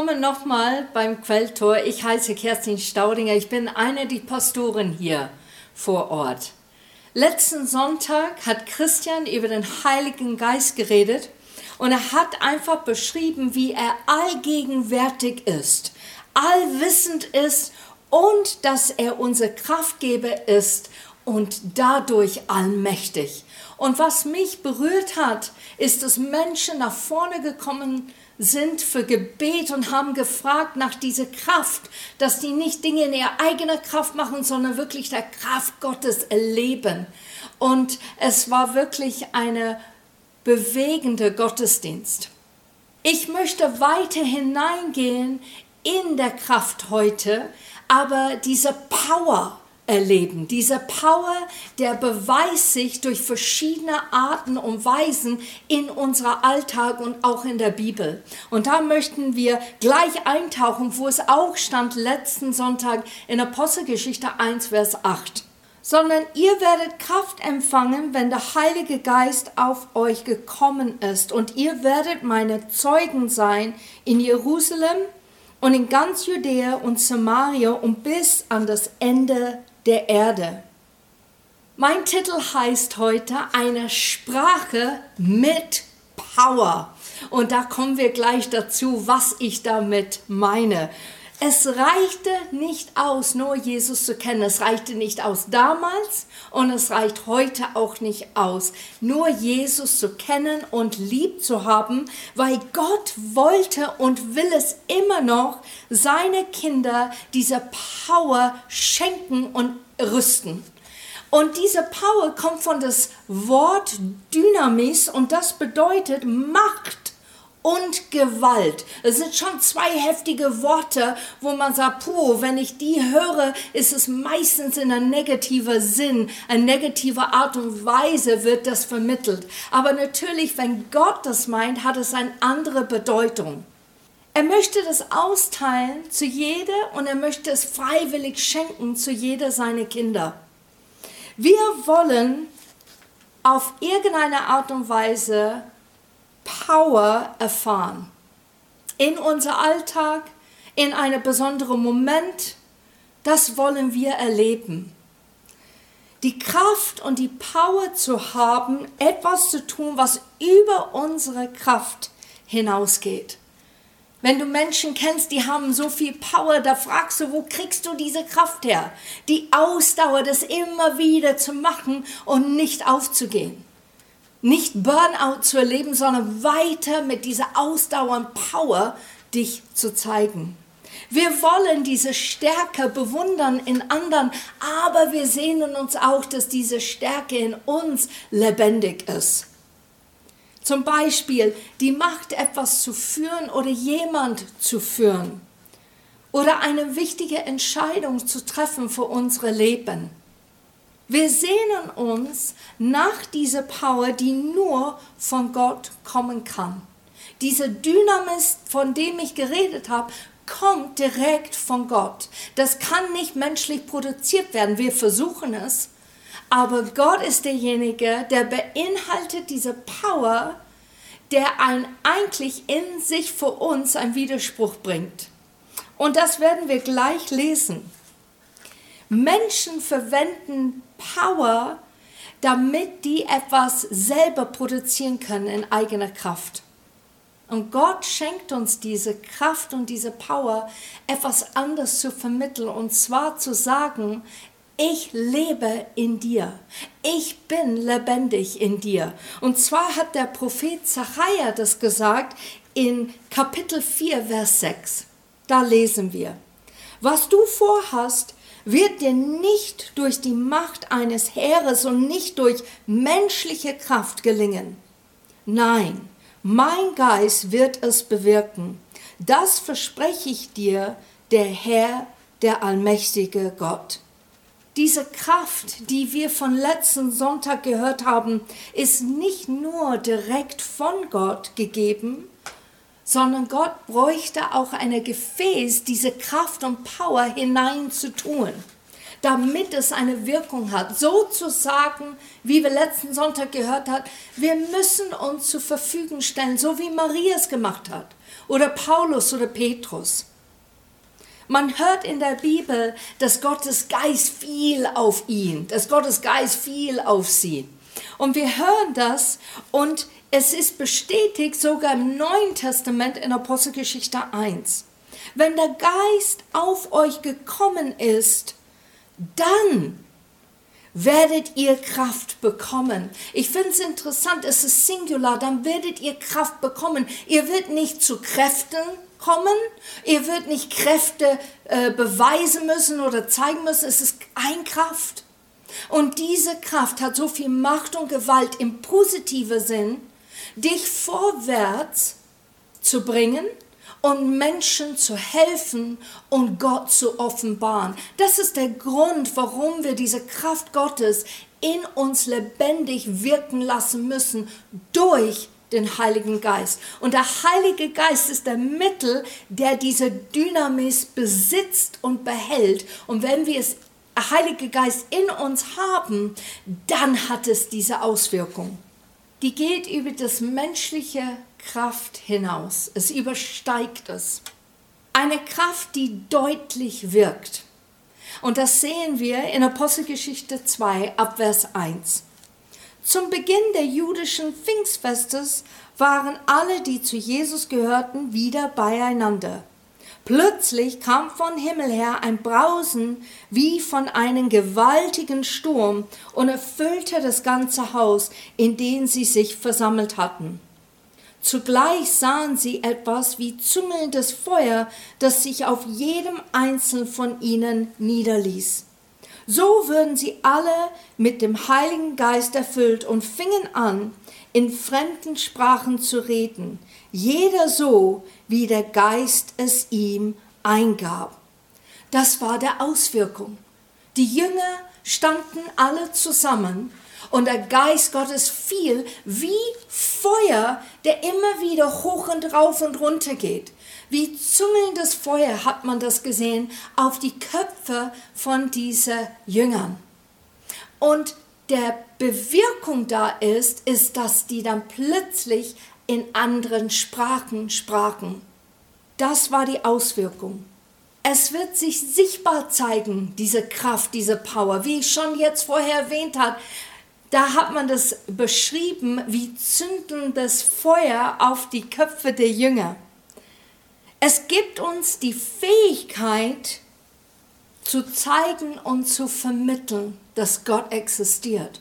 Willkommen nochmal beim Quelltor. Ich heiße Kerstin Staudinger. Ich bin eine der Pastoren hier vor Ort. Letzten Sonntag hat Christian über den Heiligen Geist geredet und er hat einfach beschrieben, wie er allgegenwärtig ist, allwissend ist und dass er unser Kraftgeber ist und dadurch allmächtig. Und was mich berührt hat, ist, dass Menschen nach vorne gekommen sind, für Gebet und haben gefragt nach dieser Kraft, dass die nicht Dinge in ihrer eigenen Kraft machen, sondern wirklich der Kraft Gottes erleben. Und es war wirklich eine bewegende Gottesdienst. Ich möchte weiter hineingehen in der Kraft heute, aber diese Power, erleben. Diese Power, der beweist sich durch verschiedene Arten und Weisen in unserer Alltag und auch in der Bibel. Und da möchten wir gleich eintauchen, wo es auch stand letzten Sonntag in Apostelgeschichte 1, Vers 8 sondern ihr werdet Kraft empfangen, wenn der Heilige Geist auf euch gekommen ist, und ihr werdet meine Zeugen sein in Jerusalem und in ganz Judäa und Samaria und bis an das Ende der Erde. Mein Titel heißt heute eine Sprache mit Power. Und da kommen wir gleich dazu, was ich damit meine. Es reichte nicht aus, nur Jesus zu kennen. Es reichte nicht aus damals und es reicht heute auch nicht aus, nur Jesus zu kennen und lieb zu haben, weil Gott wollte und will es immer noch seine Kinder diese Power schenken und rüsten. Und diese Power kommt von das Wort Dynamis und das bedeutet Macht und Gewalt. Es sind schon zwei heftige Worte, wo man sagt, puh, wenn ich die höre, ist es meistens in einem negativen Sinn, eine negative Art und Weise wird das vermittelt. Aber natürlich, wenn Gott das meint, hat es eine andere Bedeutung. Er möchte das austeilen zu jeder und er möchte es freiwillig schenken zu jeder seiner Kinder. Wir wollen auf irgendeine Art und Weise Power erfahren. In unser Alltag, in einem besonderen Moment, das wollen wir erleben. Die Kraft und die Power zu haben, etwas zu tun, was über unsere Kraft hinausgeht. Wenn du Menschen kennst, die haben so viel Power, da fragst du, wo kriegst du diese Kraft her? Die Ausdauer, das immer wieder zu machen und nicht aufzugehen nicht Burnout zu erleben, sondern weiter mit dieser Ausdauer und Power dich zu zeigen. Wir wollen diese Stärke bewundern in anderen, aber wir sehnen uns auch, dass diese Stärke in uns lebendig ist. Zum Beispiel die Macht, etwas zu führen oder jemand zu führen. Oder eine wichtige Entscheidung zu treffen für unsere Leben. Wir sehnen uns nach dieser Power, die nur von Gott kommen kann. Diese Dynamis, von dem ich geredet habe, kommt direkt von Gott. Das kann nicht menschlich produziert werden. Wir versuchen es. Aber Gott ist derjenige, der beinhaltet diese Power, der ein, eigentlich in sich für uns einen Widerspruch bringt. Und das werden wir gleich lesen. Menschen verwenden Power, damit die etwas selber produzieren können in eigener Kraft. Und Gott schenkt uns diese Kraft und diese Power, etwas anderes zu vermitteln, und zwar zu sagen, ich lebe in dir. Ich bin lebendig in dir. Und zwar hat der Prophet Zachariah das gesagt in Kapitel 4, Vers 6. Da lesen wir, was du vorhast, wird dir nicht durch die Macht eines Heeres und nicht durch menschliche Kraft gelingen. Nein, mein Geist wird es bewirken. Das verspreche ich dir, der Herr, der allmächtige Gott. Diese Kraft, die wir von letzten Sonntag gehört haben, ist nicht nur direkt von Gott gegeben, sondern Gott bräuchte auch ein Gefäß, diese Kraft und Power hinein zu tun. damit es eine Wirkung hat. Sozusagen, wie wir letzten Sonntag gehört haben, wir müssen uns zur Verfügung stellen, so wie Maria es gemacht hat oder Paulus oder Petrus. Man hört in der Bibel, dass Gottes Geist fiel auf ihn, dass Gottes Geist fiel auf sie. Und wir hören das und es ist bestätigt sogar im Neuen Testament in Apostelgeschichte 1. Wenn der Geist auf euch gekommen ist, dann werdet ihr Kraft bekommen. Ich finde es interessant, es ist Singular, dann werdet ihr Kraft bekommen. Ihr werdet nicht zu Kräften kommen. Ihr werdet nicht Kräfte äh, beweisen müssen oder zeigen müssen. Es ist ein Kraft. Und diese Kraft hat so viel Macht und Gewalt im positiven Sinn, dich vorwärts zu bringen und Menschen zu helfen und Gott zu offenbaren. Das ist der Grund, warum wir diese Kraft Gottes in uns lebendig wirken lassen müssen durch den Heiligen Geist. Und der Heilige Geist ist der Mittel, der diese Dynamis besitzt und behält. Und wenn wir es Heilige Geist in uns haben, dann hat es diese Auswirkung. Die geht über das menschliche Kraft hinaus. Es übersteigt es. Eine Kraft, die deutlich wirkt. Und das sehen wir in Apostelgeschichte 2 ab Vers 1. Zum Beginn der jüdischen Pfingstfestes waren alle, die zu Jesus gehörten, wieder beieinander. Plötzlich kam von Himmel her ein Brausen wie von einem gewaltigen Sturm und erfüllte das ganze Haus, in dem sie sich versammelt hatten. Zugleich sahen sie etwas wie züngelndes Feuer, das sich auf jedem einzelnen von ihnen niederließ. So würden sie alle mit dem Heiligen Geist erfüllt und fingen an, in fremden Sprachen zu reden, jeder so, wie der Geist es ihm eingab. Das war der Auswirkung. Die Jünger standen alle zusammen und der Geist Gottes fiel wie Feuer, der immer wieder hoch und rauf und runter geht. Wie züngelndes Feuer hat man das gesehen auf die Köpfe von diesen Jüngern. Und der Bewirkung da ist, ist, dass die dann plötzlich in anderen Sprachen sprachen. Das war die Auswirkung. Es wird sich sichtbar zeigen, diese Kraft, diese Power. Wie ich schon jetzt vorher erwähnt habe, da hat man das beschrieben wie zündendes Feuer auf die Köpfe der Jünger. Es gibt uns die Fähigkeit zu zeigen und zu vermitteln, dass Gott existiert.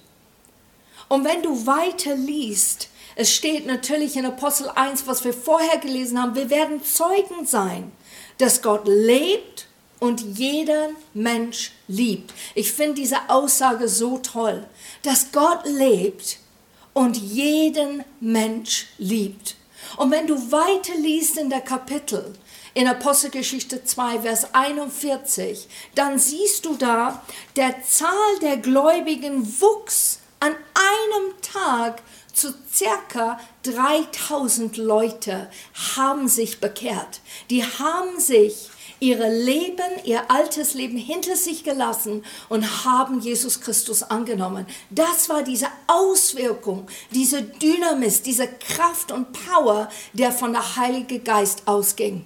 Und wenn du weiter liest, es steht natürlich in Apostel 1, was wir vorher gelesen haben, wir werden Zeugen sein, dass Gott lebt und jeder Mensch liebt. Ich finde diese Aussage so toll, dass Gott lebt und jeden Mensch liebt. Und wenn du weiter liest in der Kapitel, in Apostelgeschichte 2, Vers 41, dann siehst du da, der Zahl der Gläubigen wuchs an einem Tag zu circa 3000 Leute haben sich bekehrt. Die haben sich ihre Leben, ihr altes Leben hinter sich gelassen und haben Jesus Christus angenommen. Das war diese Auswirkung, diese Dynamis, diese Kraft und Power, der von der Heilige Geist ausging.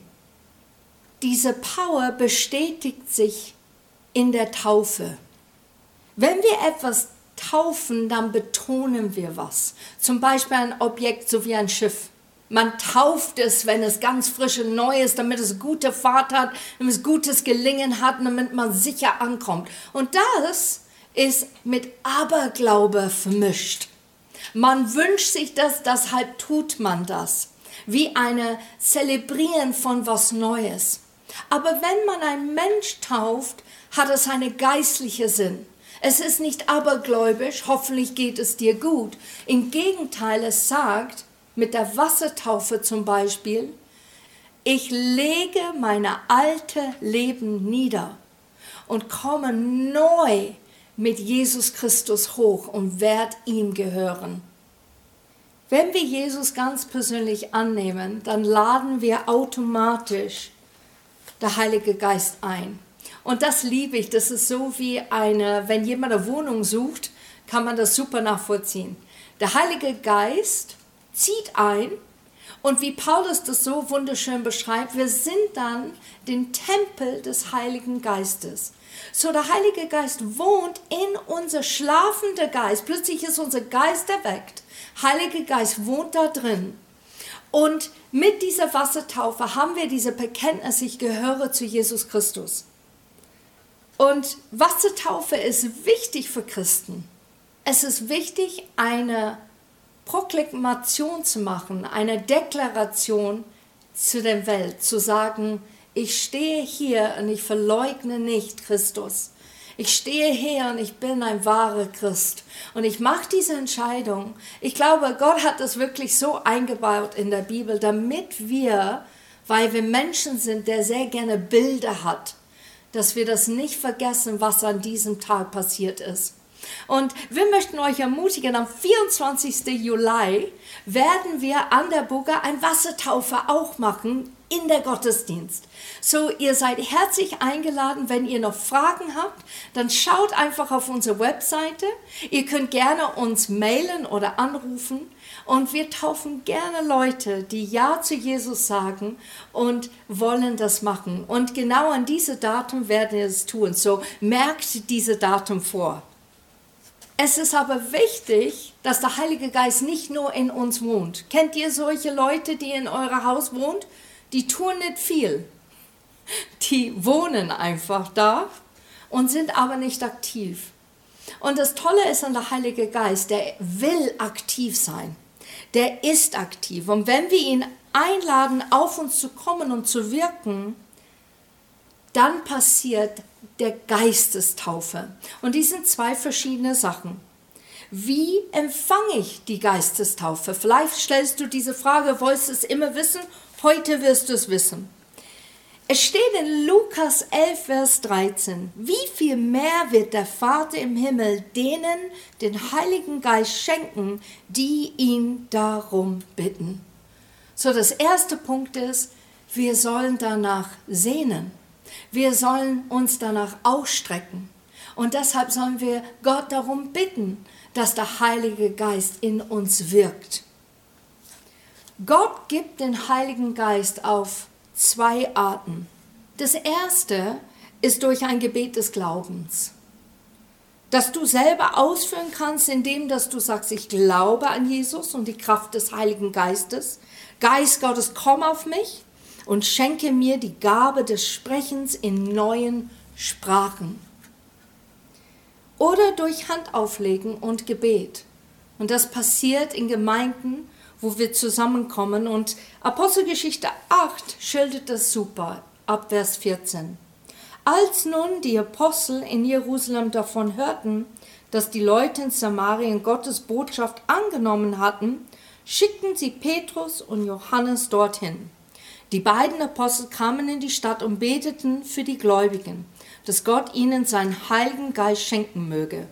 Diese Power bestätigt sich in der Taufe. Wenn wir etwas taufen, dann betonen wir was. Zum Beispiel ein Objekt so wie ein Schiff. Man tauft es, wenn es ganz frisch und neu ist, damit es gute Fahrt hat, damit es gutes Gelingen hat, damit man sicher ankommt. Und das ist mit Aberglaube vermischt. Man wünscht sich das, deshalb tut man das. Wie eine Zelebrieren von was Neues. Aber wenn man einen Mensch tauft, hat es einen geistlichen Sinn. Es ist nicht abergläubisch, hoffentlich geht es dir gut. Im Gegenteil, es sagt, mit der Wassertaufe zum Beispiel, ich lege meine alte Leben nieder und komme neu mit Jesus Christus hoch und werde ihm gehören. Wenn wir Jesus ganz persönlich annehmen, dann laden wir automatisch der Heilige Geist ein. Und das liebe ich. Das ist so wie eine, wenn jemand eine Wohnung sucht, kann man das super nachvollziehen. Der Heilige Geist zieht ein und wie Paulus das so wunderschön beschreibt, wir sind dann den Tempel des Heiligen Geistes. So der Heilige Geist wohnt in unser schlafender Geist. Plötzlich ist unser Geist erweckt. Heilige Geist wohnt da drin. Und mit dieser Wassertaufe haben wir diese Bekenntnis, ich gehöre zu Jesus Christus. Und Wassertaufe ist wichtig für Christen. Es ist wichtig, eine Proklamation zu machen, eine Deklaration zu der Welt, zu sagen, ich stehe hier und ich verleugne nicht Christus. Ich stehe hier und ich bin ein wahrer Christ. Und ich mache diese Entscheidung. Ich glaube, Gott hat das wirklich so eingebaut in der Bibel, damit wir, weil wir Menschen sind, der sehr gerne Bilder hat, dass wir das nicht vergessen, was an diesem Tag passiert ist. Und wir möchten euch ermutigen, am 24. Juli werden wir an der Burger ein Wassertaufe auch machen in der Gottesdienst. So, ihr seid herzlich eingeladen. Wenn ihr noch Fragen habt, dann schaut einfach auf unsere Webseite. Ihr könnt gerne uns mailen oder anrufen. Und wir taufen gerne Leute, die Ja zu Jesus sagen und wollen das machen. Und genau an diese Datum werden wir es tun. So merkt diese Datum vor. Es ist aber wichtig, dass der Heilige Geist nicht nur in uns wohnt. Kennt ihr solche Leute, die in eurem Haus wohnen? Die tun nicht viel. Die wohnen einfach da und sind aber nicht aktiv. Und das Tolle ist an der Heilige Geist, der will aktiv sein. Der ist aktiv. Und wenn wir ihn einladen, auf uns zu kommen und zu wirken, dann passiert der Geistestaufe. Und die sind zwei verschiedene Sachen. Wie empfange ich die Geistestaufe? Vielleicht stellst du diese Frage, wolltest es immer wissen? Heute wirst du es wissen. Es steht in Lukas 11, Vers 13, wie viel mehr wird der Vater im Himmel denen den Heiligen Geist schenken, die ihn darum bitten. So, das erste Punkt ist, wir sollen danach sehnen. Wir sollen uns danach ausstrecken. Und deshalb sollen wir Gott darum bitten, dass der Heilige Geist in uns wirkt. Gott gibt den Heiligen Geist auf zwei Arten. Das erste ist durch ein Gebet des Glaubens, das du selber ausführen kannst, indem dass du sagst, ich glaube an Jesus und die Kraft des Heiligen Geistes. Geist Gottes, komm auf mich und schenke mir die Gabe des Sprechens in neuen Sprachen. Oder durch Handauflegen und Gebet. Und das passiert in Gemeinden, wo wir zusammenkommen. Und Apostelgeschichte 8 schildert das super, ab Vers 14. Als nun die Apostel in Jerusalem davon hörten, dass die Leute in Samarien Gottes Botschaft angenommen hatten, schickten sie Petrus und Johannes dorthin. Die beiden Apostel kamen in die Stadt und beteten für die Gläubigen, dass Gott ihnen seinen Heiligen Geist schenken möge.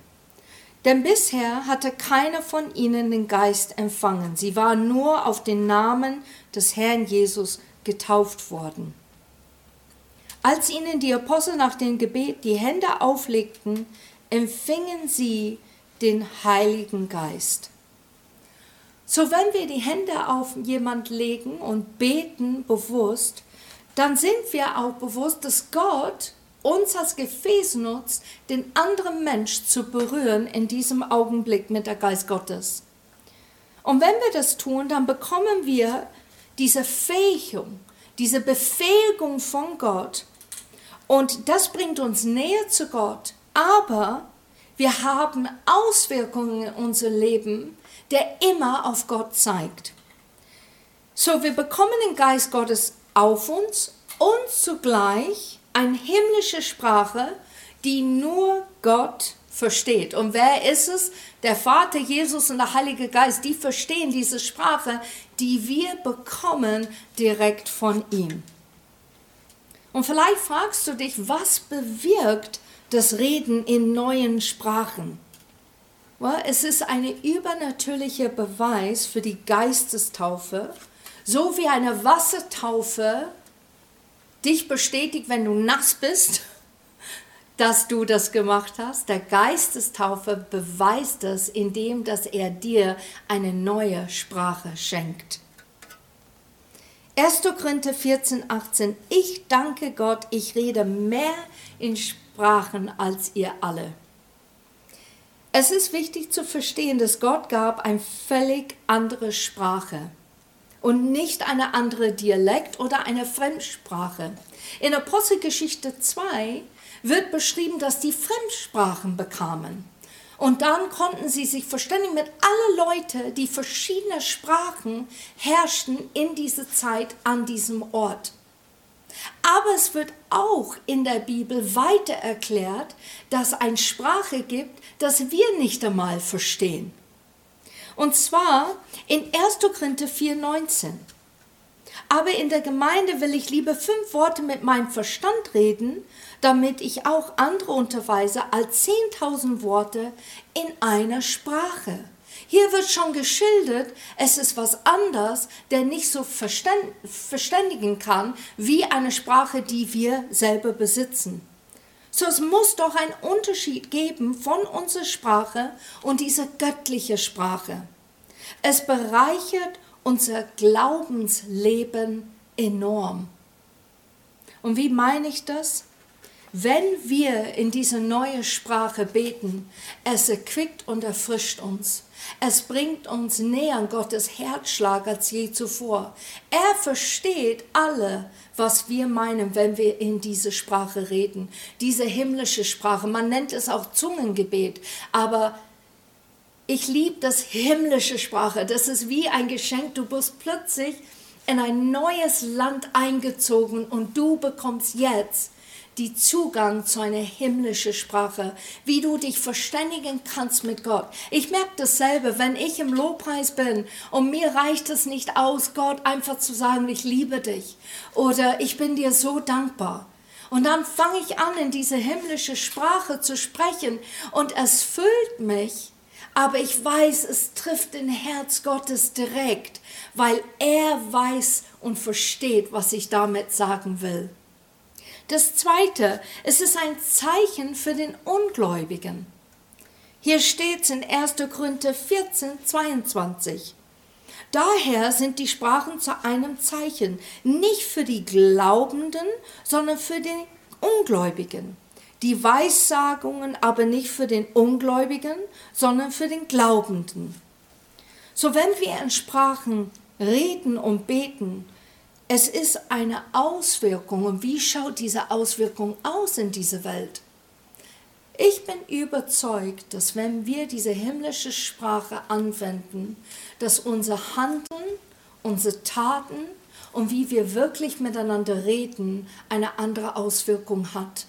Denn bisher hatte keiner von ihnen den Geist empfangen. Sie waren nur auf den Namen des Herrn Jesus getauft worden. Als ihnen die Apostel nach dem Gebet die Hände auflegten, empfingen sie den Heiligen Geist. So, wenn wir die Hände auf jemand legen und beten bewusst, dann sind wir auch bewusst, dass Gott uns als Gefäß nutzt, den anderen Mensch zu berühren in diesem Augenblick mit der Geist Gottes. Und wenn wir das tun, dann bekommen wir diese Fähigung, diese Befähigung von Gott. Und das bringt uns näher zu Gott. Aber wir haben Auswirkungen in unser Leben, der immer auf Gott zeigt. So, wir bekommen den Geist Gottes auf uns und zugleich eine himmlische Sprache, die nur Gott versteht. Und wer ist es? Der Vater, Jesus und der Heilige Geist, die verstehen diese Sprache, die wir bekommen direkt von ihm. Und vielleicht fragst du dich, was bewirkt das Reden in neuen Sprachen? Es ist ein übernatürlicher Beweis für die Geistestaufe, so wie eine Wassertaufe dich bestätigt, wenn du nass bist dass du das gemacht hast. Der Geistestaufe beweist es, indem dass er dir eine neue Sprache schenkt. 1. Korinther 14, 18. Ich danke Gott, ich rede mehr in Sprachen als ihr alle. Es ist wichtig zu verstehen, dass Gott gab eine völlig andere Sprache und nicht eine andere Dialekt oder eine Fremdsprache. In Apostelgeschichte 2 wird beschrieben, dass die Fremdsprachen bekamen. Und dann konnten sie sich verständigen mit allen Leuten, die verschiedene Sprachen herrschten in dieser Zeit an diesem Ort. Aber es wird auch in der Bibel weiter erklärt, dass eine Sprache gibt, das wir nicht einmal verstehen. Und zwar in 1. Korinther 4,19. Aber in der Gemeinde will ich lieber fünf Worte mit meinem Verstand reden, damit ich auch andere unterweise als 10.000 Worte in einer Sprache. Hier wird schon geschildert, es ist was anderes, der nicht so verständigen kann wie eine Sprache, die wir selber besitzen. So es muss doch einen Unterschied geben von unserer Sprache und dieser göttlichen Sprache. Es bereichert unser Glaubensleben enorm. Und wie meine ich das? Wenn wir in diese neue Sprache beten, es erquickt und erfrischt uns. Es bringt uns näher an Gottes Herzschlag als je zuvor. Er versteht alle, was wir meinen, wenn wir in diese Sprache reden. Diese himmlische Sprache. Man nennt es auch Zungengebet. Aber ich liebe das himmlische Sprache. Das ist wie ein Geschenk. Du bist plötzlich in ein neues Land eingezogen und du bekommst jetzt die Zugang zu einer himmlischen Sprache, wie du dich verständigen kannst mit Gott. Ich merke dasselbe, wenn ich im Lobpreis bin und mir reicht es nicht aus, Gott einfach zu sagen, ich liebe dich oder ich bin dir so dankbar. Und dann fange ich an, in diese himmlische Sprache zu sprechen und es füllt mich, aber ich weiß, es trifft den Herz Gottes direkt, weil er weiß und versteht, was ich damit sagen will. Das Zweite, es ist ein Zeichen für den Ungläubigen. Hier steht es in 1. Korinther 14, 22. Daher sind die Sprachen zu einem Zeichen, nicht für die Glaubenden, sondern für den Ungläubigen. Die Weissagungen aber nicht für den Ungläubigen, sondern für den Glaubenden. So wenn wir in Sprachen reden und beten, es ist eine Auswirkung. Und wie schaut diese Auswirkung aus in dieser Welt? Ich bin überzeugt, dass wenn wir diese himmlische Sprache anwenden, dass unser Handeln, unsere Taten und wie wir wirklich miteinander reden eine andere Auswirkung hat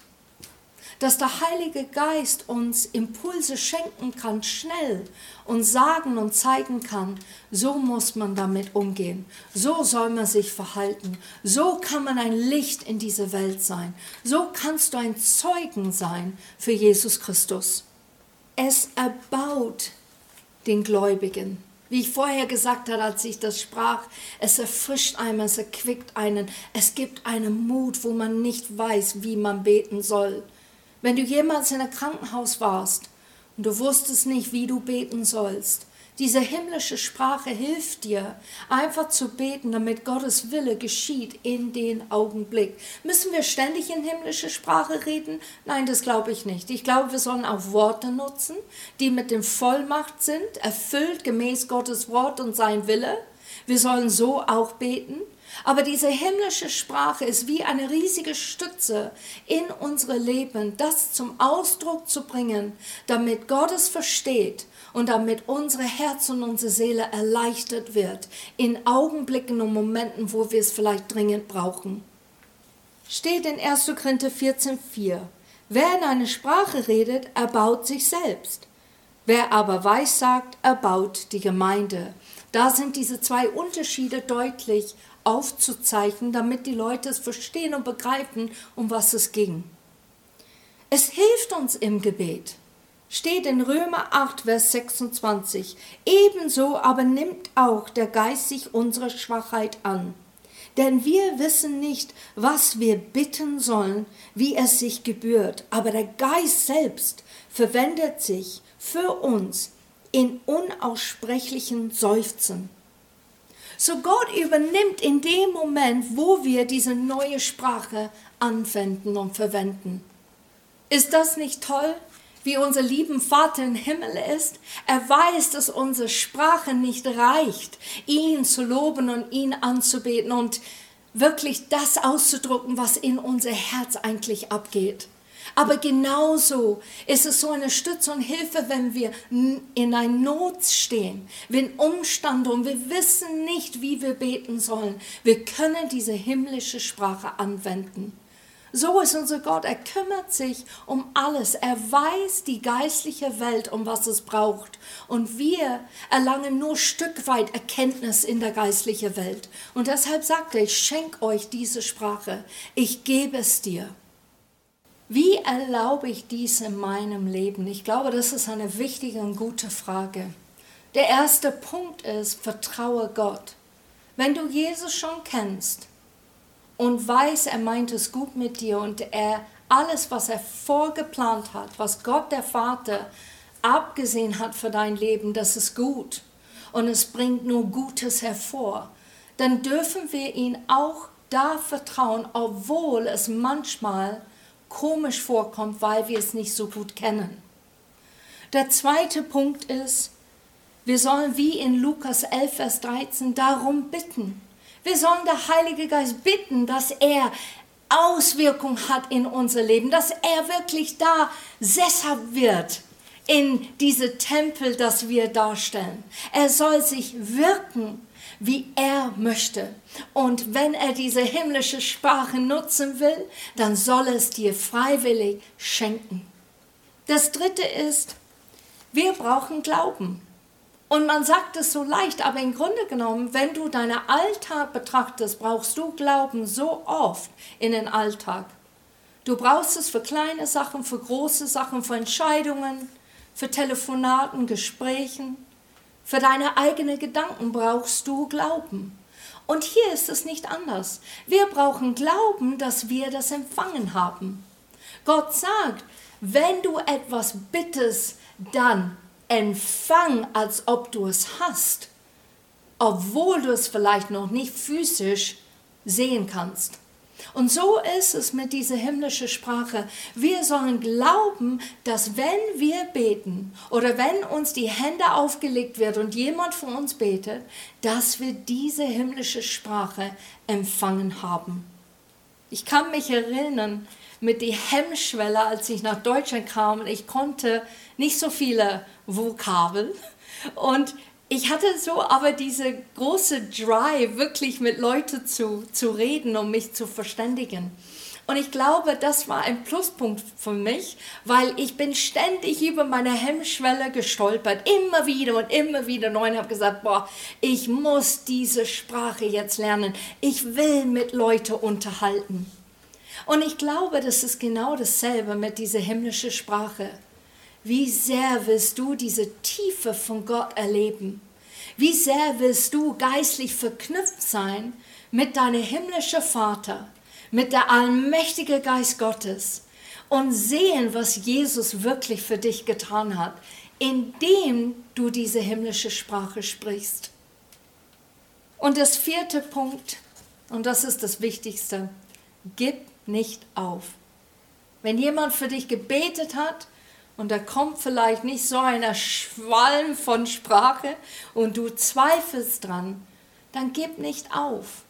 dass der Heilige Geist uns Impulse schenken kann, schnell und sagen und zeigen kann, so muss man damit umgehen, so soll man sich verhalten, so kann man ein Licht in diese Welt sein, so kannst du ein Zeugen sein für Jesus Christus. Es erbaut den Gläubigen. Wie ich vorher gesagt habe, als ich das sprach, es erfrischt einen, es erquickt einen, es gibt einen Mut, wo man nicht weiß, wie man beten soll. Wenn du jemals in einem Krankenhaus warst und du wusstest nicht, wie du beten sollst, diese himmlische Sprache hilft dir, einfach zu beten, damit Gottes Wille geschieht in den Augenblick. Müssen wir ständig in himmlische Sprache reden? Nein, das glaube ich nicht. Ich glaube, wir sollen auch Worte nutzen, die mit dem Vollmacht sind, erfüllt gemäß Gottes Wort und sein Wille. Wir sollen so auch beten. Aber diese himmlische Sprache ist wie eine riesige Stütze in unsere Leben, das zum Ausdruck zu bringen, damit Gott es versteht und damit unsere Herz und unsere Seele erleichtert wird in Augenblicken und Momenten, wo wir es vielleicht dringend brauchen. Steht in 1. Korinther 14,4 Wer in eine Sprache redet, erbaut sich selbst. Wer aber weissagt, erbaut die Gemeinde. Da sind diese zwei Unterschiede deutlich aufzuzeichnen, damit die Leute es verstehen und begreifen, um was es ging. Es hilft uns im Gebet. Steht in Römer 8, Vers 26. Ebenso aber nimmt auch der Geist sich unserer Schwachheit an. Denn wir wissen nicht, was wir bitten sollen, wie es sich gebührt, aber der Geist selbst verwendet sich für uns in unaussprechlichen Seufzen. So Gott übernimmt in dem Moment, wo wir diese neue Sprache anwenden und verwenden. Ist das nicht toll? wie unser lieben Vater im Himmel ist. Er weiß, dass unsere Sprache nicht reicht, ihn zu loben und ihn anzubeten und wirklich das auszudrücken, was in unser Herz eigentlich abgeht. Aber genauso ist es so eine Stütze und Hilfe, wenn wir in einer Not stehen, wenn Umstände und wir wissen nicht, wie wir beten sollen. Wir können diese himmlische Sprache anwenden. So ist unser Gott. Er kümmert sich um alles. Er weiß die geistliche Welt, um was es braucht. Und wir erlangen nur Stück weit Erkenntnis in der geistlichen Welt. Und deshalb sagt er, ich schenke euch diese Sprache. Ich gebe es dir. Wie erlaube ich dies in meinem Leben? Ich glaube, das ist eine wichtige und gute Frage. Der erste Punkt ist, vertraue Gott. Wenn du Jesus schon kennst, und weiß, er meint es gut mit dir und er alles, was er vorgeplant hat, was Gott der Vater abgesehen hat für dein Leben, das ist gut und es bringt nur Gutes hervor, dann dürfen wir ihn auch da vertrauen, obwohl es manchmal komisch vorkommt, weil wir es nicht so gut kennen. Der zweite Punkt ist, wir sollen wie in Lukas 11, Vers 13 darum bitten. Wir sollen der Heilige Geist bitten, dass er Auswirkung hat in unser Leben, dass er wirklich da sesshaft wird in diese Tempel, das wir darstellen. Er soll sich wirken, wie er möchte. Und wenn er diese himmlische Sprache nutzen will, dann soll es dir freiwillig schenken. Das dritte ist, wir brauchen Glauben. Und man sagt es so leicht, aber im Grunde genommen, wenn du deinen Alltag betrachtest, brauchst du Glauben so oft in den Alltag. Du brauchst es für kleine Sachen, für große Sachen, für Entscheidungen, für Telefonaten, Gesprächen. Für deine eigenen Gedanken brauchst du Glauben. Und hier ist es nicht anders. Wir brauchen Glauben, dass wir das empfangen haben. Gott sagt, wenn du etwas bittest, dann empfang, als ob du es hast, obwohl du es vielleicht noch nicht physisch sehen kannst. Und so ist es mit dieser himmlischen Sprache. Wir sollen glauben, dass wenn wir beten oder wenn uns die Hände aufgelegt wird und jemand von uns betet, dass wir diese himmlische Sprache empfangen haben. Ich kann mich erinnern, mit der Hemmschwelle, als ich nach Deutschland kam. Ich konnte nicht so viele Vokabeln. Und ich hatte so aber diese große Drive, wirklich mit Leuten zu, zu reden, um mich zu verständigen. Und ich glaube, das war ein Pluspunkt für mich, weil ich bin ständig über meine Hemmschwelle gestolpert, immer wieder und immer wieder neu und habe gesagt, boah, ich muss diese Sprache jetzt lernen. Ich will mit Leuten unterhalten. Und ich glaube, das ist genau dasselbe mit dieser himmlischen Sprache. Wie sehr willst du diese Tiefe von Gott erleben? Wie sehr willst du geistlich verknüpft sein mit deinem himmlischen Vater, mit der allmächtigen Geist Gottes und sehen, was Jesus wirklich für dich getan hat, indem du diese himmlische Sprache sprichst? Und das vierte Punkt, und das ist das Wichtigste, gib nicht auf. Wenn jemand für dich gebetet hat und da kommt vielleicht nicht so ein Schwalm von Sprache und du zweifelst dran, dann gib nicht auf.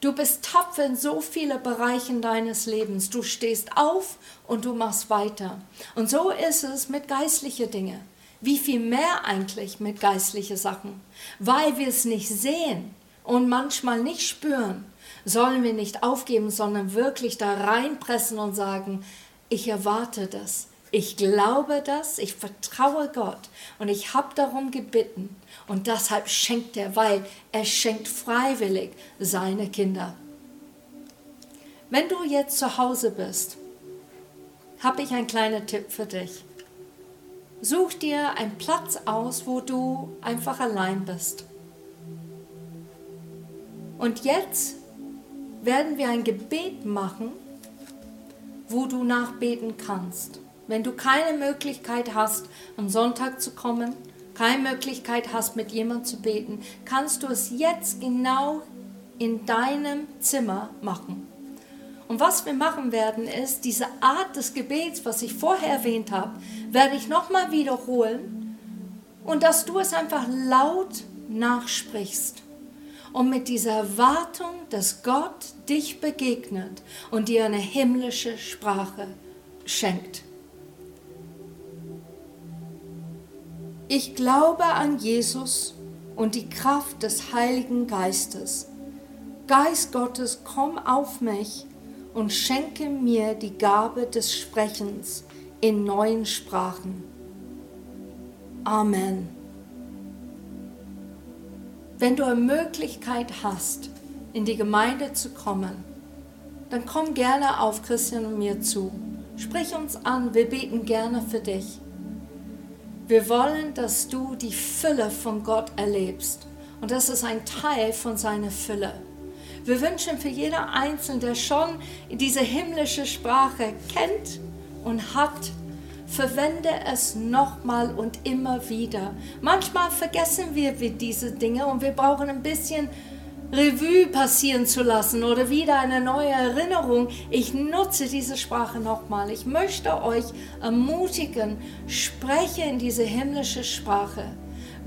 Du bist tapfer in so vielen Bereichen deines Lebens. Du stehst auf und du machst weiter. Und so ist es mit geistlichen Dingen. Wie viel mehr eigentlich mit geistlichen Sachen? Weil wir es nicht sehen und manchmal nicht spüren sollen wir nicht aufgeben, sondern wirklich da reinpressen und sagen, ich erwarte das, ich glaube das, ich vertraue Gott und ich habe darum gebeten und deshalb schenkt er, weil er schenkt freiwillig seine Kinder. Wenn du jetzt zu Hause bist, habe ich einen kleinen Tipp für dich. Such dir einen Platz aus, wo du einfach allein bist. Und jetzt werden wir ein Gebet machen, wo du nachbeten kannst. Wenn du keine Möglichkeit hast, am Sonntag zu kommen, keine Möglichkeit hast, mit jemandem zu beten, kannst du es jetzt genau in deinem Zimmer machen. Und was wir machen werden, ist, diese Art des Gebets, was ich vorher erwähnt habe, werde ich nochmal wiederholen und dass du es einfach laut nachsprichst. Und mit dieser Erwartung, dass Gott dich begegnet und dir eine himmlische Sprache schenkt. Ich glaube an Jesus und die Kraft des Heiligen Geistes. Geist Gottes, komm auf mich und schenke mir die Gabe des Sprechens in neuen Sprachen. Amen. Wenn du eine Möglichkeit hast, in die Gemeinde zu kommen, dann komm gerne auf Christian und mir zu. Sprich uns an, wir beten gerne für dich. Wir wollen, dass du die Fülle von Gott erlebst. Und das ist ein Teil von seiner Fülle. Wir wünschen für jeder Einzelne, der schon diese himmlische Sprache kennt und hat, verwende es nochmal und immer wieder. Manchmal vergessen wir diese Dinge und wir brauchen ein bisschen Revue passieren zu lassen oder wieder eine neue Erinnerung. Ich nutze diese Sprache nochmal. Ich möchte euch ermutigen, spreche in diese himmlische Sprache.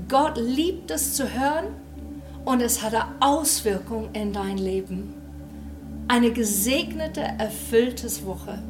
Gott liebt es zu hören und es hat eine Auswirkung in dein Leben. Eine gesegnete, erfülltes Woche.